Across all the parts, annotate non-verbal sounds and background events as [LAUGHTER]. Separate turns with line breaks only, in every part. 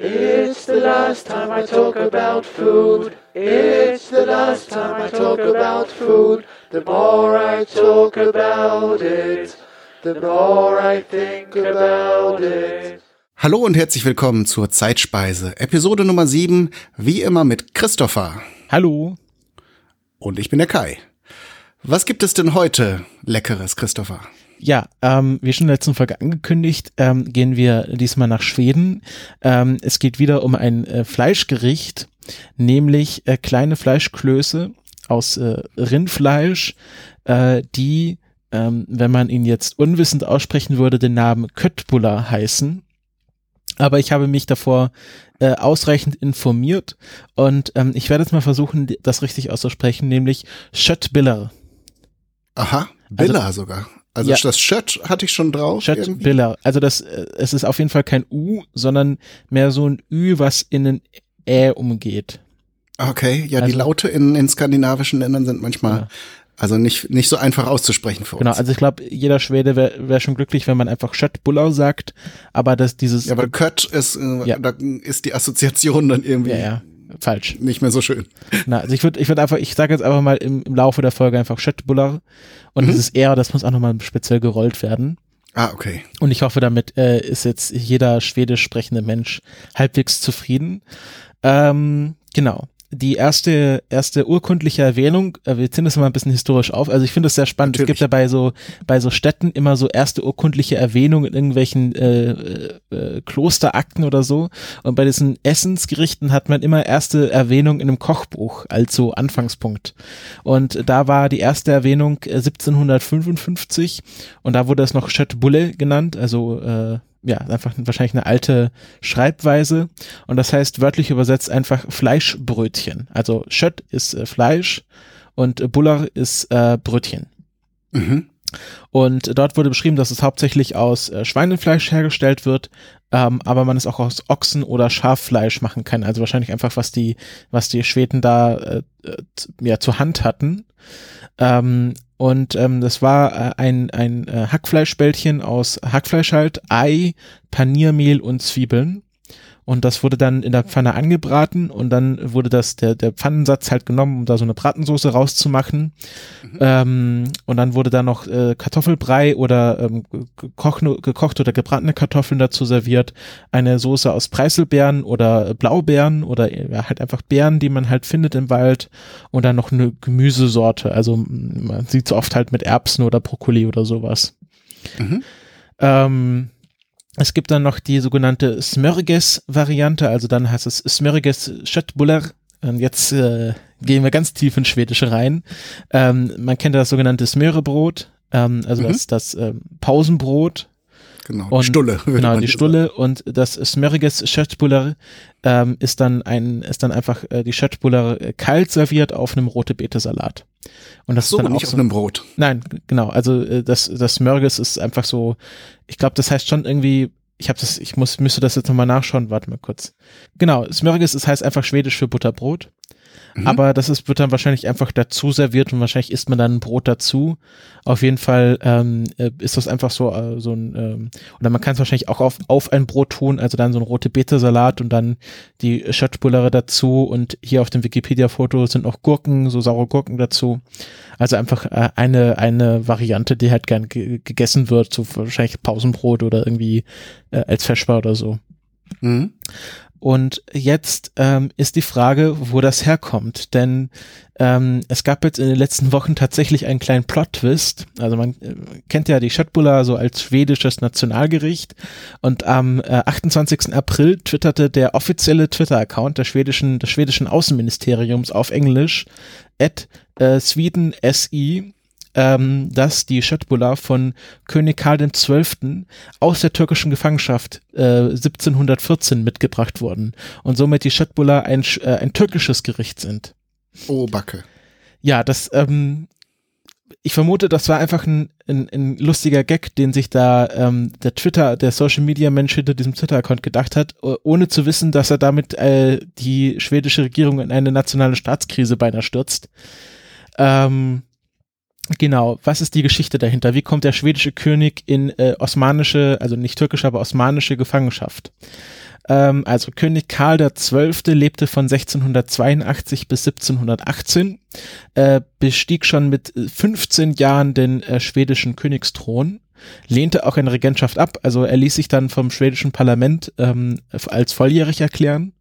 It's the last time I talk about food. It's the last time I talk about food. The more I talk about it, the more I think about it.
Hallo und herzlich willkommen zur Zeitspeise, Episode Nummer 7, wie immer mit Christopher.
Hallo.
Und ich bin der Kai. Was gibt es denn heute Leckeres, Christopher?
Ja, ähm, wie schon in der letzten Folge angekündigt, ähm, gehen wir diesmal nach Schweden. Ähm, es geht wieder um ein äh, Fleischgericht, nämlich äh, kleine Fleischklöße aus äh, Rindfleisch, äh, die, ähm, wenn man ihn jetzt unwissend aussprechen würde, den Namen Köttbullar heißen. Aber ich habe mich davor äh, ausreichend informiert und ähm, ich werde jetzt mal versuchen, das richtig auszusprechen, nämlich Schöttbiller.
Aha, Biller also, sogar. Also ja. das Schött hatte ich schon drauf.
Schött Biller. Also das, äh, es ist auf jeden Fall kein U, sondern mehr so ein Ü, was in ein Ä umgeht.
Okay, ja, also, die Laute in, in skandinavischen Ländern sind manchmal ja. also nicht, nicht so einfach auszusprechen für
genau,
uns.
Genau, also ich glaube, jeder Schwede wäre wär schon glücklich, wenn man einfach Schöttbullar sagt, aber das dieses.
Ja, aber Kött ist, äh, ja. da ist die Assoziation dann irgendwie.
Ja, ja falsch.
Nicht mehr so schön.
Na, also ich würde ich würde einfach, ich sage jetzt einfach mal im, im Laufe der Folge einfach Schöttbullar und mhm. dieses R, das muss auch nochmal speziell gerollt werden.
Ah, okay.
Und ich hoffe, damit äh, ist jetzt jeder schwedisch sprechende Mensch halbwegs zufrieden. Ähm, genau die erste, erste urkundliche Erwähnung, äh, wir ziehen das mal ein bisschen historisch auf, also ich finde es sehr spannend, Natürlich. es gibt ja bei so, bei so Städten immer so erste urkundliche Erwähnungen in irgendwelchen äh, äh, Klosterakten oder so. Und bei diesen Essensgerichten hat man immer erste Erwähnung in einem Kochbuch als so Anfangspunkt. Und da war die erste Erwähnung 1755 äh, und da wurde es noch Schöttbulle genannt, also äh, ja, einfach wahrscheinlich eine alte Schreibweise und das heißt wörtlich übersetzt einfach Fleischbrötchen. Also Schött ist äh, Fleisch und äh, Buller ist äh, Brötchen. Mhm. Und dort wurde beschrieben, dass es hauptsächlich aus äh, Schweinefleisch hergestellt wird, ähm, aber man es auch aus Ochsen- oder Schaffleisch machen kann. Also wahrscheinlich einfach, was die, was die Schweden da äh, äh ja zur Hand hatten. Ähm, und ähm, das war äh, ein, ein äh, Hackfleischbällchen aus Hackfleisch halt, Ei, Paniermehl und Zwiebeln. Und das wurde dann in der Pfanne angebraten und dann wurde das, der, der Pfannensatz halt genommen, um da so eine Bratensoße rauszumachen. Mhm. Ähm, und dann wurde da noch äh, Kartoffelbrei oder ähm, gekocht, gekocht oder gebratene Kartoffeln dazu serviert. Eine Soße aus Preiselbeeren oder Blaubeeren oder ja, halt einfach Beeren, die man halt findet im Wald. Und dann noch eine Gemüsesorte. Also man sieht so oft halt mit Erbsen oder Brokkoli oder sowas. Mhm. Ähm, es gibt dann noch die sogenannte Smörges-Variante, also dann heißt es Smörges Schöttbuller. Und jetzt äh, gehen wir ganz tief in Schwedische rein. Ähm, man kennt das sogenannte Smörebrot, ähm, also mhm. das, das ähm, Pausenbrot
Genau, und, Stulle.
Genau, die Stulle sagen. und das Smörges Schöttbuller ähm, ist dann ein, ist dann einfach äh, die Schöttbuller äh, kalt serviert auf einem rote Beete Salat. Und das
so,
ist dann
nicht
auch
auf einem Brot.
Nein, genau, also äh, das, das Smörges ist einfach so, ich glaube, das heißt schon irgendwie, ich habe das, ich muss, müsste das jetzt nochmal nachschauen, warte mal kurz. Genau, Smörges, das heißt einfach schwedisch für Butterbrot. Mhm. Aber das ist, wird dann wahrscheinlich einfach dazu serviert und wahrscheinlich isst man dann ein Brot dazu. Auf jeden Fall ähm, äh, ist das einfach so, äh, so ein, ähm, oder man kann es wahrscheinlich auch auf, auf ein Brot tun, also dann so ein rote Beete-Salat und dann die Schöttbullere dazu und hier auf dem Wikipedia-Foto sind noch Gurken, so saure Gurken dazu. Also einfach äh, eine, eine Variante, die halt gern gegessen wird, so wahrscheinlich Pausenbrot oder irgendwie äh, als Feschbar oder so. Mhm. Und jetzt ähm, ist die Frage, wo das herkommt. Denn ähm, es gab jetzt in den letzten Wochen tatsächlich einen kleinen Plot-Twist. Also man äh, kennt ja die Schöttbullar so als schwedisches Nationalgericht. Und am äh, 28. April twitterte der offizielle Twitter-Account der schwedischen, des schwedischen Außenministeriums auf Englisch at äh, Sweden SI ähm, dass die Schöttbullar von König Karl XII. aus der türkischen Gefangenschaft äh, 1714 mitgebracht wurden und somit die Schöttbullar ein, äh, ein türkisches Gericht sind.
Oh, Backe.
Ja, das, ähm, ich vermute, das war einfach ein, ein, ein lustiger Gag, den sich da ähm, der Twitter, der Social Media Mensch hinter diesem Twitter-Account gedacht hat, ohne zu wissen, dass er damit äh, die schwedische Regierung in eine nationale Staatskrise beinahe stürzt. Ähm, Genau, was ist die Geschichte dahinter? Wie kommt der schwedische König in äh, osmanische, also nicht türkische, aber osmanische Gefangenschaft? Ähm, also König Karl XII. lebte von 1682 bis 1718, äh, bestieg schon mit 15 Jahren den äh, schwedischen Königsthron lehnte auch eine Regentschaft ab. Also er ließ sich dann vom schwedischen Parlament ähm, als volljährig erklären,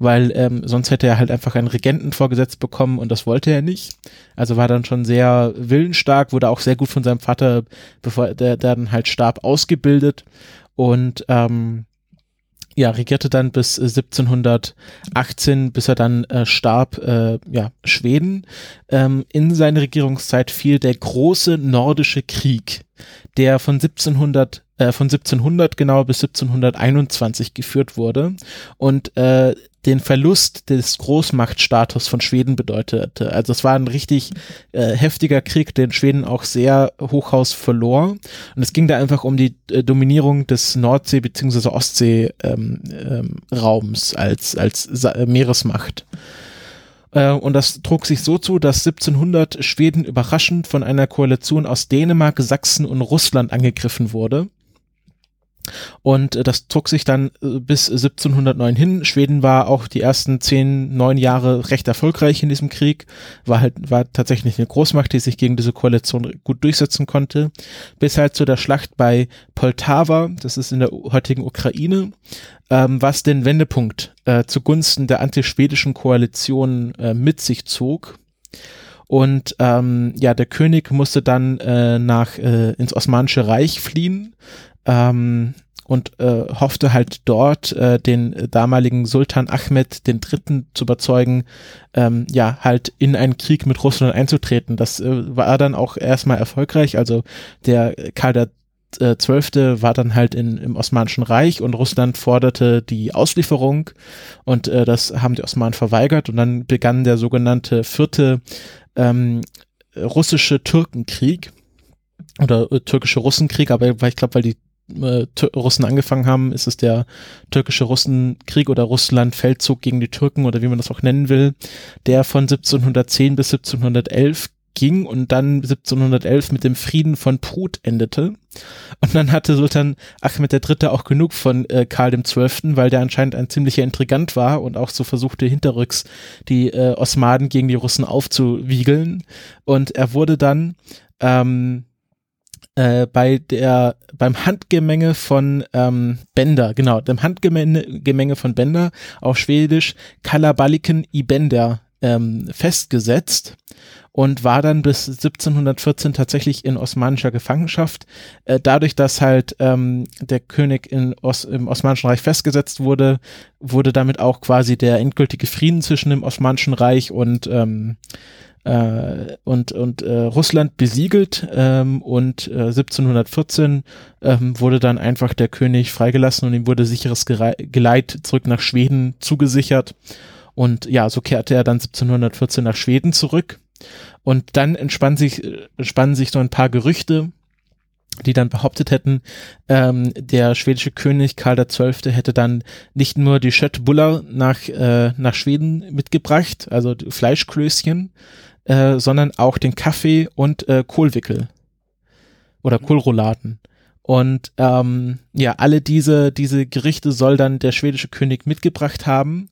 weil ähm, sonst hätte er halt einfach einen Regenten vorgesetzt bekommen und das wollte er nicht. Also war dann schon sehr willensstark, wurde auch sehr gut von seinem Vater, bevor der, der dann halt starb, ausgebildet und ähm, ja, regierte dann bis 1718, bis er dann äh, starb, äh, ja, Schweden. Ähm, in seine Regierungszeit fiel der große nordische Krieg, der von 1700 äh, von 1700 genau bis 1721 geführt wurde und äh, den Verlust des Großmachtstatus von Schweden bedeutete. Also es war ein richtig äh, heftiger Krieg, den Schweden auch sehr hochhaus verlor. Und es ging da einfach um die äh, Dominierung des Nordsee- bzw. Ostsee-Raums ähm, ähm, als, als Sa äh, Meeresmacht. Äh, und das trug sich so zu, dass 1700 Schweden überraschend von einer Koalition aus Dänemark, Sachsen und Russland angegriffen wurde und äh, das zog sich dann äh, bis 1709 hin. Schweden war auch die ersten zehn, neun Jahre recht erfolgreich in diesem Krieg, war halt, war tatsächlich eine Großmacht, die sich gegen diese Koalition gut durchsetzen konnte, bis halt zu der Schlacht bei Poltava, das ist in der heutigen Ukraine, ähm, was den Wendepunkt äh, zugunsten der antischwedischen Koalition äh, mit sich zog. Und ähm, ja, der König musste dann äh, nach äh, ins Osmanische Reich fliehen, ähm, und äh, hoffte halt dort äh, den damaligen Sultan Ahmed den Dritten zu überzeugen, ähm, ja, halt in einen Krieg mit Russland einzutreten. Das äh, war dann auch erstmal erfolgreich. Also der Karl der äh, Zwölfte war dann halt in, im Osmanischen Reich und Russland forderte die Auslieferung und äh, das haben die Osmanen verweigert und dann begann der sogenannte vierte ähm, russische Türkenkrieg oder äh, türkische Russenkrieg, aber ich glaube, weil die äh, Russen angefangen haben, ist es der türkische Russenkrieg oder Russland-Feldzug gegen die Türken oder wie man das auch nennen will, der von 1710 bis 1711 ging und dann 1711 mit dem Frieden von Prut endete. Und dann hatte Sultan Ahmed III. auch genug von äh, Karl XII., weil der anscheinend ein ziemlicher Intrigant war und auch so versuchte hinterrücks die äh, Osmanen gegen die Russen aufzuwiegeln. Und er wurde dann ähm, äh, bei der beim Handgemenge von ähm, Bender, genau, dem Handgemenge von Bender auf Schwedisch Kalabaliken i Bender ähm, festgesetzt und war dann bis 1714 tatsächlich in osmanischer Gefangenschaft. Äh, dadurch, dass halt ähm, der König in Os im Osmanischen Reich festgesetzt wurde, wurde damit auch quasi der endgültige Frieden zwischen dem Osmanischen Reich und ähm, äh, und, und äh, Russland besiegelt ähm, und äh, 1714 ähm, wurde dann einfach der König freigelassen und ihm wurde sicheres Geleit zurück nach Schweden zugesichert. Und ja, so kehrte er dann 1714 nach Schweden zurück. Und dann entspann sich, entspannen sich so ein paar Gerüchte, die dann behauptet hätten, ähm, der schwedische König Karl XII. hätte dann nicht nur die Schöttbuller nach, äh, nach Schweden mitgebracht, also Fleischklößchen, äh, sondern auch den Kaffee und äh, Kohlwickel oder mhm. Kohlrouladen. Und ähm, ja, alle diese, diese Gerichte soll dann der schwedische König mitgebracht haben.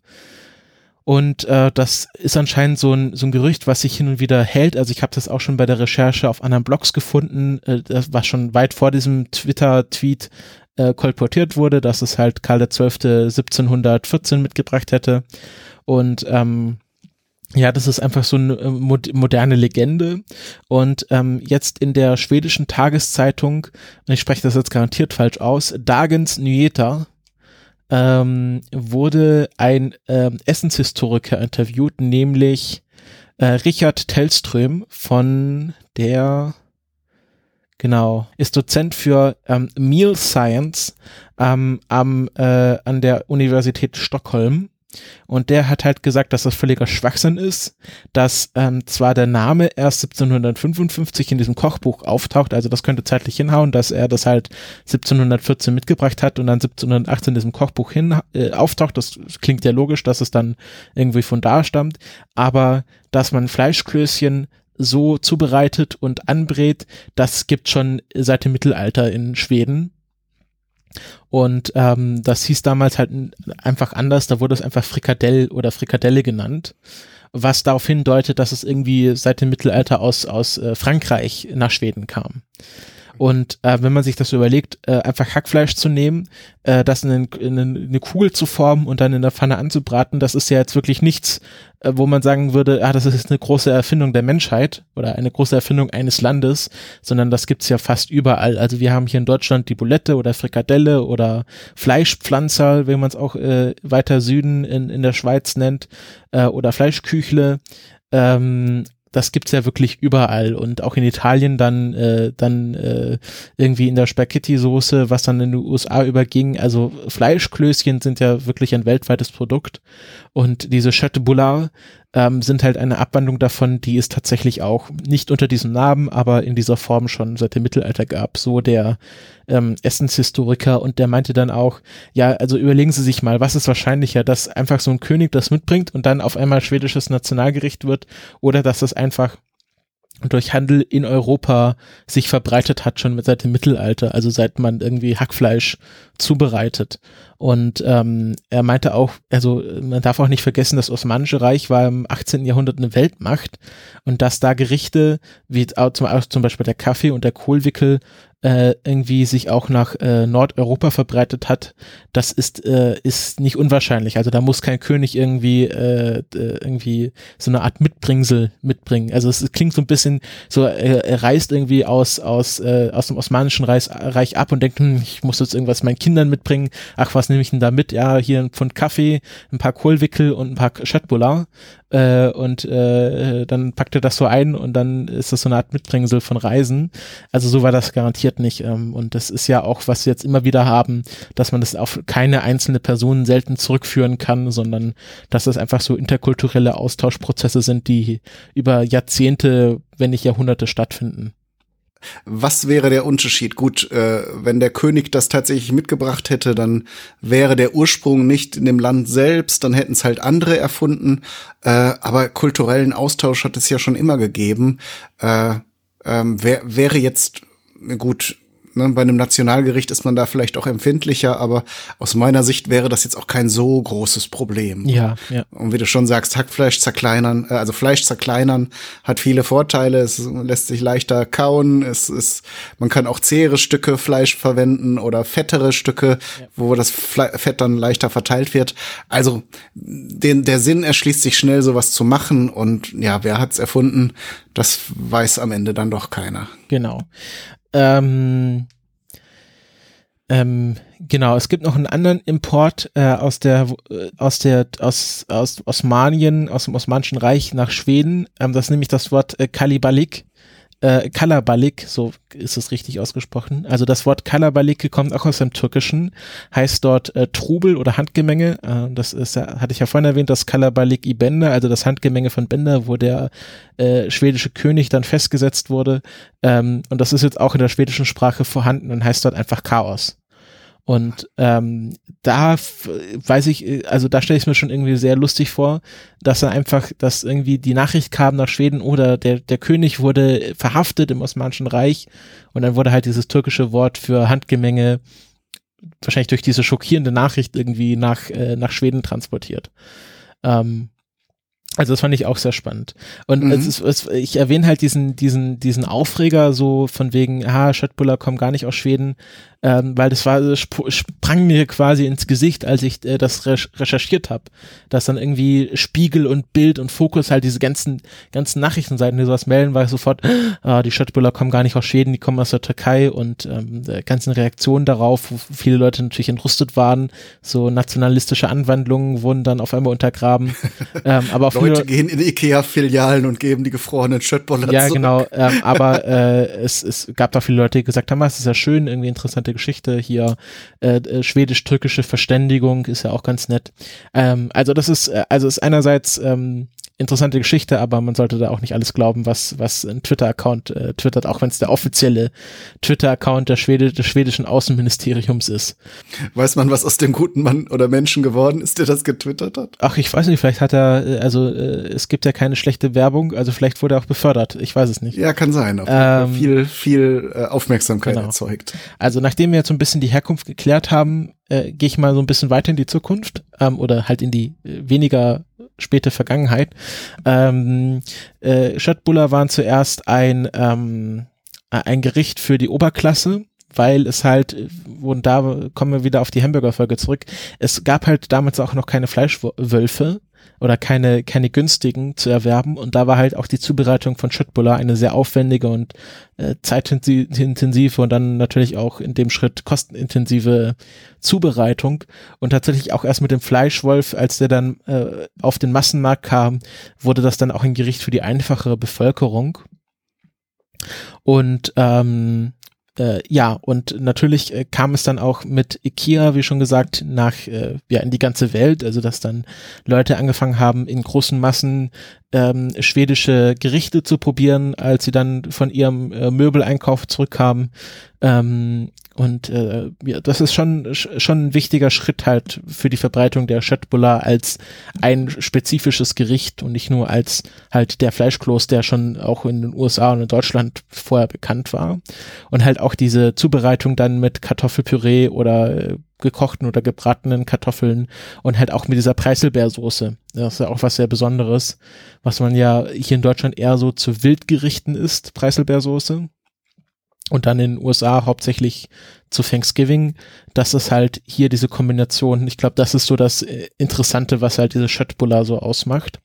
Und äh, das ist anscheinend so ein, so ein Gerücht, was sich hin und wieder hält. Also ich habe das auch schon bei der Recherche auf anderen Blogs gefunden, äh, das war schon weit vor diesem Twitter-Tweet äh, kolportiert wurde, dass es halt Karl XII. 1714 mitgebracht hätte. Und ähm, ja, das ist einfach so eine äh, moderne Legende. Und ähm, jetzt in der schwedischen Tageszeitung, ich spreche das jetzt garantiert falsch aus, Dagens Nyheter, ähm, wurde ein ähm, Essenshistoriker interviewt, nämlich äh, Richard Tellström von der, genau, ist Dozent für ähm, Meal Science ähm, am, äh, an der Universität Stockholm und der hat halt gesagt, dass das völliger Schwachsinn ist, dass ähm, zwar der Name erst 1755 in diesem Kochbuch auftaucht, also das könnte zeitlich hinhauen, dass er das halt 1714 mitgebracht hat und dann 1718 in diesem Kochbuch hin äh, auftaucht. Das klingt ja logisch, dass es dann irgendwie von da stammt, aber dass man Fleischklößchen so zubereitet und anbrät, das gibt schon seit dem Mittelalter in Schweden. Und ähm, das hieß damals halt einfach anders, da wurde es einfach Frikadell oder Frikadelle genannt, was darauf hindeutet, dass es irgendwie seit dem Mittelalter aus, aus äh, Frankreich nach Schweden kam. Und äh, wenn man sich das so überlegt, äh, einfach Hackfleisch zu nehmen, äh, das in, in, in, eine Kugel zu formen und dann in der Pfanne anzubraten, das ist ja jetzt wirklich nichts, äh, wo man sagen würde, ah, das ist eine große Erfindung der Menschheit oder eine große Erfindung eines Landes, sondern das gibt's ja fast überall. Also wir haben hier in Deutschland die Bulette oder Frikadelle oder Fleischpflanzer, wenn man es auch äh, weiter Süden in, in der Schweiz nennt, äh, oder Fleischküchle. Ähm, das gibt's ja wirklich überall und auch in Italien dann äh, dann äh, irgendwie in der Spaghetti-Soße, was dann in den USA überging. Also Fleischklößchen sind ja wirklich ein weltweites Produkt und diese Chateau Boulard ähm, sind halt eine Abwandlung davon, die es tatsächlich auch nicht unter diesem Namen, aber in dieser Form schon seit dem Mittelalter gab. So der ähm, Essenshistoriker und der meinte dann auch, ja, also überlegen Sie sich mal, was ist wahrscheinlicher, dass einfach so ein König das mitbringt und dann auf einmal schwedisches Nationalgericht wird oder dass das einfach durch Handel in Europa sich verbreitet hat, schon seit dem Mittelalter, also seit man irgendwie Hackfleisch zubereitet. Und ähm, er meinte auch, also man darf auch nicht vergessen, das Osmanische Reich war im 18. Jahrhundert eine Weltmacht und dass da Gerichte wie zum, Beispiel der Kaffee und der Kohlwickel äh, irgendwie sich auch nach äh, Nordeuropa verbreitet hat, das ist, äh, ist nicht unwahrscheinlich. Also da muss kein König irgendwie, äh, irgendwie so eine Art Mitbringsel mitbringen. Also es klingt so ein bisschen so, er, er reist irgendwie aus, aus, äh, aus dem Osmanischen Reich, ab und denkt, hm, ich muss jetzt irgendwas meinen Kindern mitbringen. Ach, was nehme ich denn da mit? Ja, hier ein Pfund Kaffee, ein paar Kohlwickel und ein paar Chatboulin äh, und äh, dann packt er das so ein und dann ist das so eine Art Mitbringsel von Reisen. Also so war das garantiert nicht. Ähm, und das ist ja auch, was wir jetzt immer wieder haben, dass man das auf keine einzelne Person selten zurückführen kann, sondern dass das einfach so interkulturelle Austauschprozesse sind, die über Jahrzehnte, wenn nicht Jahrhunderte stattfinden.
Was wäre der Unterschied? Gut, äh, wenn der König das tatsächlich mitgebracht hätte, dann wäre der Ursprung nicht in dem Land selbst, dann hätten es halt andere erfunden. Äh, aber kulturellen Austausch hat es ja schon immer gegeben. Äh, ähm, wär, wäre jetzt gut Ne, bei einem Nationalgericht ist man da vielleicht auch empfindlicher, aber aus meiner Sicht wäre das jetzt auch kein so großes Problem.
Ja, ja.
Und wie du schon sagst, Hackfleisch zerkleinern, äh, also Fleisch zerkleinern hat viele Vorteile. Es lässt sich leichter kauen. Es ist, man kann auch zähere Stücke Fleisch verwenden oder fettere Stücke, ja. wo das Fett dann leichter verteilt wird. Also den, der Sinn erschließt sich schnell, sowas zu machen. Und ja, wer hat's erfunden? Das weiß am Ende dann doch keiner.
Genau. Ähm, ähm, genau, es gibt noch einen anderen Import äh, aus der äh, aus der aus aus Osmanien, aus dem Osmanischen Reich nach Schweden. Ähm, das ist nämlich das Wort äh, Kalibalik äh, Kalabalik, so ist es richtig ausgesprochen. Also das Wort Kalabalik kommt auch aus dem Türkischen, heißt dort äh, Trubel oder Handgemenge. Äh, das ist, hatte ich ja vorhin erwähnt, das Kalabalik i Bender, also das Handgemenge von Bender, wo der äh, schwedische König dann festgesetzt wurde. Ähm, und das ist jetzt auch in der schwedischen Sprache vorhanden und heißt dort einfach Chaos. Und ähm, da weiß ich, also da stelle ich mir schon irgendwie sehr lustig vor, dass er einfach, dass irgendwie die Nachricht kam nach Schweden oder der, der König wurde verhaftet im Osmanischen Reich und dann wurde halt dieses türkische Wort für Handgemenge wahrscheinlich durch diese schockierende Nachricht irgendwie nach, äh, nach Schweden transportiert. Ähm, also das fand ich auch sehr spannend. Und mhm. es ist, es, ich erwähne halt diesen, diesen, diesen Aufreger so von wegen, ah, Schöttbuller kommen gar nicht aus Schweden, ähm, weil das war sp sprang mir quasi ins Gesicht, als ich äh, das recherchiert habe, dass dann irgendwie Spiegel und Bild und Fokus halt diese ganzen ganzen Nachrichtenseiten, die sowas melden, war ich sofort, ah, die Schöttbuller kommen gar nicht aus Schweden, die kommen aus der Türkei und ähm, der ganzen Reaktionen darauf, wo viele Leute natürlich entrüstet waren, so nationalistische Anwandlungen wurden dann auf einmal untergraben. [LAUGHS] ähm, aber
auch Leute gehen in Ikea-Filialen und geben die gefrorenen Schöttbuller
Ja, genau, ähm, aber äh, es, es gab da viele Leute, die gesagt haben, ah, es ist ja schön, irgendwie interessante Geschichte hier, äh, äh, schwedisch-türkische Verständigung ist ja auch ganz nett. Ähm, also das ist, äh, also ist einerseits ähm, interessante Geschichte, aber man sollte da auch nicht alles glauben, was, was ein Twitter-Account äh, twittert, auch wenn es der offizielle Twitter-Account der Schwede, des schwedischen Außenministeriums ist.
Weiß man, was aus dem guten Mann oder Menschen geworden ist, der das getwittert hat?
Ach, ich weiß nicht, vielleicht hat er, äh, also äh, es gibt ja keine schlechte Werbung, also vielleicht wurde er auch befördert, ich weiß es nicht.
Ja, kann sein. Ähm, viel, viel äh, Aufmerksamkeit genau. erzeugt.
Also nachdem wir jetzt so ein bisschen die Herkunft geklärt haben, äh, gehe ich mal so ein bisschen weiter in die Zukunft ähm, oder halt in die äh, weniger späte Vergangenheit. Ähm, äh, Schöttbuller waren zuerst ein, ähm, ein Gericht für die Oberklasse, weil es halt, und da kommen wir wieder auf die Hamburger-Folge zurück, es gab halt damals auch noch keine Fleischwölfe, oder keine, keine günstigen zu erwerben. Und da war halt auch die Zubereitung von Schöttbullar eine sehr aufwendige und äh, zeitintensive und dann natürlich auch in dem Schritt kostenintensive Zubereitung. Und tatsächlich auch erst mit dem Fleischwolf, als der dann äh, auf den Massenmarkt kam, wurde das dann auch ein Gericht für die einfache Bevölkerung. Und ähm, äh, ja, und natürlich äh, kam es dann auch mit IKEA, wie schon gesagt, nach äh, ja in die ganze Welt, also dass dann Leute angefangen haben, in großen Massen ähm, schwedische Gerichte zu probieren, als sie dann von ihrem äh, Möbeleinkauf zurückkamen. Ähm, und äh, ja, das ist schon schon ein wichtiger Schritt halt für die Verbreitung der Schöttbullar als ein spezifisches Gericht und nicht nur als halt der Fleischkloß, der schon auch in den USA und in Deutschland vorher bekannt war. Und halt auch diese Zubereitung dann mit Kartoffelpüree oder äh, gekochten oder gebratenen Kartoffeln und halt auch mit dieser Preiselbeersoße. Das ist ja auch was sehr Besonderes, was man ja hier in Deutschland eher so zu Wildgerichten isst, Preiselbeersoße und dann in den USA hauptsächlich zu Thanksgiving. Das ist halt hier diese Kombination. Ich glaube, das ist so das äh, Interessante, was halt diese Schöttbullar so ausmacht.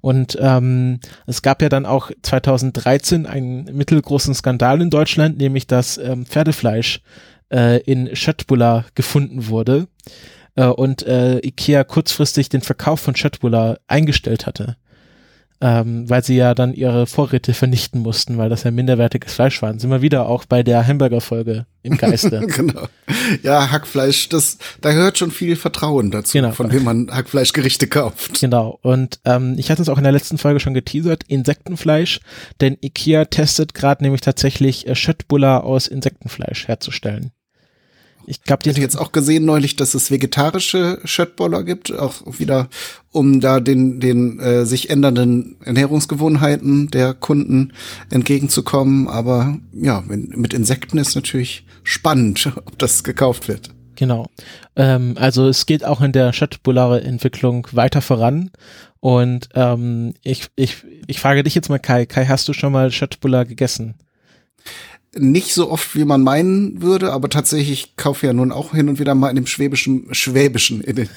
Und ähm, es gab ja dann auch 2013 einen mittelgroßen Skandal in Deutschland, nämlich dass ähm, Pferdefleisch äh, in Schöttbullar gefunden wurde äh, und äh, Ikea kurzfristig den Verkauf von Schöttbullar eingestellt hatte ähm, weil sie ja dann ihre Vorräte vernichten mussten, weil das ja minderwertiges Fleisch war. Sind wir wieder auch bei der Hamburger-Folge im Geiste. [LAUGHS]
genau. Ja, Hackfleisch, das, da gehört schon viel Vertrauen dazu, genau. von wem man Hackfleischgerichte kauft.
Genau. Und ähm, ich hatte es auch in der letzten Folge schon geteasert, Insektenfleisch, denn Ikea testet gerade nämlich tatsächlich äh, Schöttbuller aus Insektenfleisch herzustellen.
Ich glaube, die hätte jetzt auch gesehen neulich, dass es vegetarische Schöttboller gibt, auch wieder, um da den den äh, sich ändernden Ernährungsgewohnheiten der Kunden entgegenzukommen. Aber ja, mit Insekten ist natürlich spannend, [LAUGHS] ob das gekauft wird.
Genau. Ähm, also es geht auch in der Schöttbullare-Entwicklung weiter voran. Und ähm, ich, ich, ich frage dich jetzt mal, Kai, Kai, hast du schon mal Schöttbuller gegessen?
Nicht so oft, wie man meinen würde, aber tatsächlich, ich kaufe ja nun auch hin und wieder mal in dem schwäbischen, schwäbischen, in den,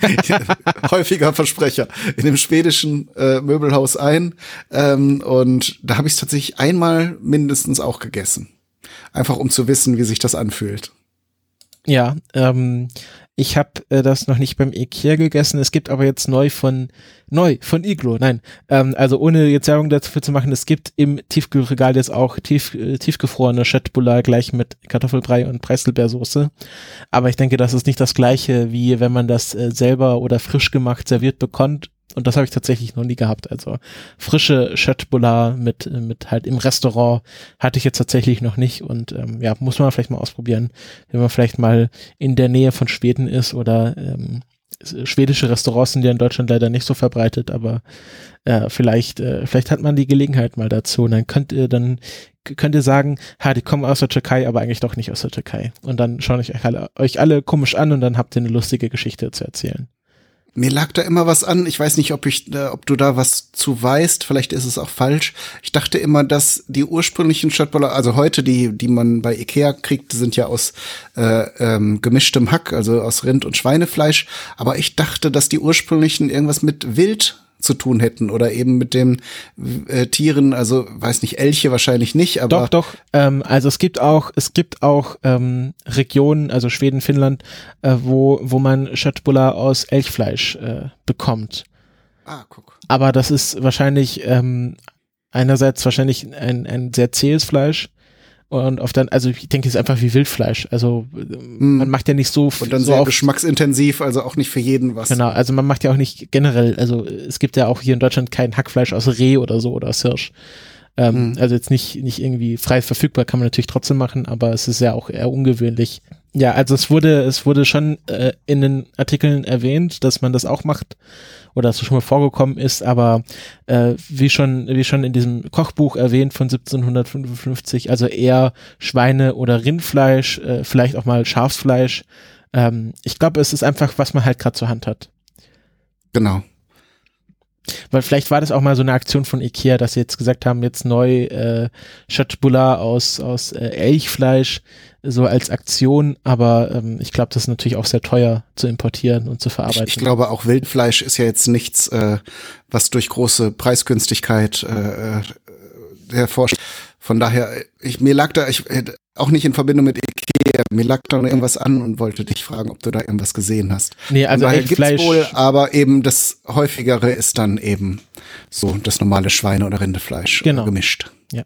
[LAUGHS] häufiger Versprecher, in dem schwedischen äh, Möbelhaus ein. Ähm, und da habe ich es tatsächlich einmal mindestens auch gegessen. Einfach um zu wissen, wie sich das anfühlt.
Ja, ähm, ich habe äh, das noch nicht beim Ikea gegessen. Es gibt aber jetzt neu von neu von Iglo. Nein, ähm, also ohne jetzt Werbung dafür zu machen, es gibt im Tiefkühlregal jetzt auch tief, äh, tiefgefrorene Chatbulla gleich mit Kartoffelbrei und Preiselbeersoße. Aber ich denke, das ist nicht das gleiche, wie wenn man das äh, selber oder frisch gemacht serviert bekommt und das habe ich tatsächlich noch nie gehabt. Also frische Chatbullar mit, mit halt im Restaurant hatte ich jetzt tatsächlich noch nicht. Und ähm, ja, muss man vielleicht mal ausprobieren, wenn man vielleicht mal in der Nähe von Schweden ist oder ähm, schwedische Restaurants sind ja in Deutschland leider nicht so verbreitet, aber äh, vielleicht, äh, vielleicht hat man die Gelegenheit mal dazu. Und dann könnt ihr dann könnt ihr sagen, ha, die kommen aus der Türkei, aber eigentlich doch nicht aus der Türkei. Und dann schaue ich euch alle, euch alle komisch an und dann habt ihr eine lustige Geschichte zu erzählen.
Mir lag da immer was an. Ich weiß nicht, ob ich, äh, ob du da was zu weißt. Vielleicht ist es auch falsch. Ich dachte immer, dass die ursprünglichen Shotballer, also heute die, die man bei Ikea kriegt, sind ja aus äh, ähm, gemischtem Hack, also aus Rind- und Schweinefleisch. Aber ich dachte, dass die ursprünglichen irgendwas mit Wild zu tun hätten oder eben mit den äh, Tieren, also weiß nicht, Elche wahrscheinlich nicht, aber
doch, doch. Ähm, also es gibt auch, es gibt auch ähm, Regionen, also Schweden, Finnland, äh, wo wo man Schöttbullar aus Elchfleisch äh, bekommt. Ah, guck. Aber das ist wahrscheinlich ähm, einerseits wahrscheinlich ein, ein sehr zähes Fleisch Und auf dann, also ich denke, es ist einfach wie Wildfleisch. Also mm. man macht ja nicht so
Und dann
so
sehr geschmacksintensiv, also auch nicht für jeden was.
Genau, also man macht ja auch nicht generell, also es gibt ja auch hier in Deutschland kein Hackfleisch aus Reh oder so oder aus Hirsch. Ähm, mm. Also jetzt nicht, nicht irgendwie frei verfügbar, kann man natürlich trotzdem machen, aber es ist ja auch eher ungewöhnlich. Ja, also es wurde, es wurde schon äh, in den Artikeln erwähnt, dass man das auch macht oder dass es schon mal vorgekommen ist, aber äh, wie schon wie schon in diesem Kochbuch erwähnt von 1755, also eher Schweine oder Rindfleisch, äh, vielleicht auch mal Schafsfleisch. Ähm, ich glaube, es ist einfach, was man halt gerade zur Hand hat.
Genau.
Weil vielleicht war das auch mal so eine Aktion von Ikea, dass sie jetzt gesagt haben, jetzt neu äh, Chatbula aus, aus äh, Elchfleisch so als Aktion, aber ähm, ich glaube, das ist natürlich auch sehr teuer zu importieren und zu verarbeiten.
Ich, ich glaube, auch Wildfleisch ist ja jetzt nichts, äh, was durch große Preisgünstigkeit äh, äh hervorsteht. Von daher, ich, mir lag da, ich auch nicht in Verbindung mit Ikea, mir lag da irgendwas an und wollte dich fragen, ob du da irgendwas gesehen hast.
Nee, also Elchfleisch.
wohl, aber eben das häufigere ist dann eben so das normale Schweine- oder Rindefleisch äh, genau. gemischt.
Ja.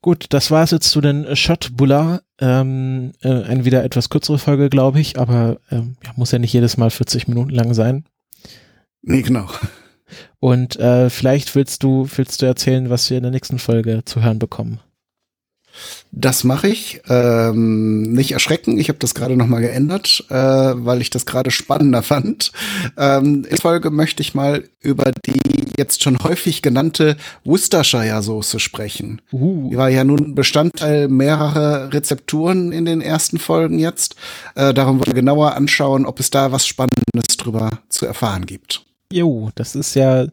Gut, das war es jetzt zu den Shot Bulla. Ähm, äh, eine wieder etwas kürzere Folge, glaube ich, aber ähm, ja, muss ja nicht jedes Mal 40 Minuten lang sein.
Nee, genau.
Und äh, vielleicht willst du, willst du erzählen, was wir in der nächsten Folge zu hören bekommen.
Das mache ich. Ähm, nicht erschrecken, ich habe das gerade noch mal geändert, äh, weil ich das gerade spannender [LAUGHS] fand. Ähm, in Folge möchte ich mal über die jetzt schon häufig genannte Worcestershire-Soße sprechen. Uh. Die war ja nun Bestandteil mehrerer Rezepturen in den ersten Folgen jetzt. Äh, darum wollen wir genauer anschauen, ob es da was Spannendes drüber zu erfahren gibt.
Jo, das ist ja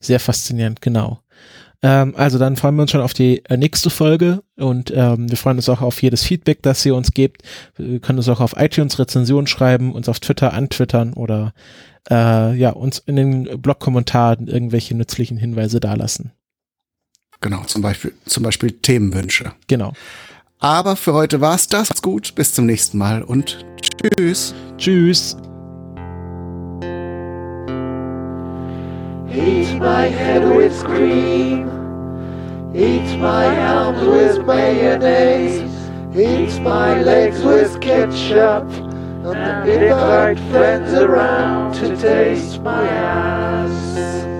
sehr faszinierend, genau. Ähm, also dann freuen wir uns schon auf die äh, nächste Folge und ähm, wir freuen uns auch auf jedes Feedback, das ihr uns gebt. Wir können uns auch auf iTunes Rezensionen schreiben, uns auf Twitter antwittern oder äh, ja, uns in den Blog-Kommentaren irgendwelche nützlichen Hinweise dalassen.
Genau, zum Beispiel, zum Beispiel Themenwünsche.
Genau.
Aber für heute war's das. Macht's gut, bis zum nächsten Mal und tschüss.
Tschüss.
Eat my head with cream. Eat my arms with mayonnaise. Eat my legs with ketchup. And invite friends around to taste my ass.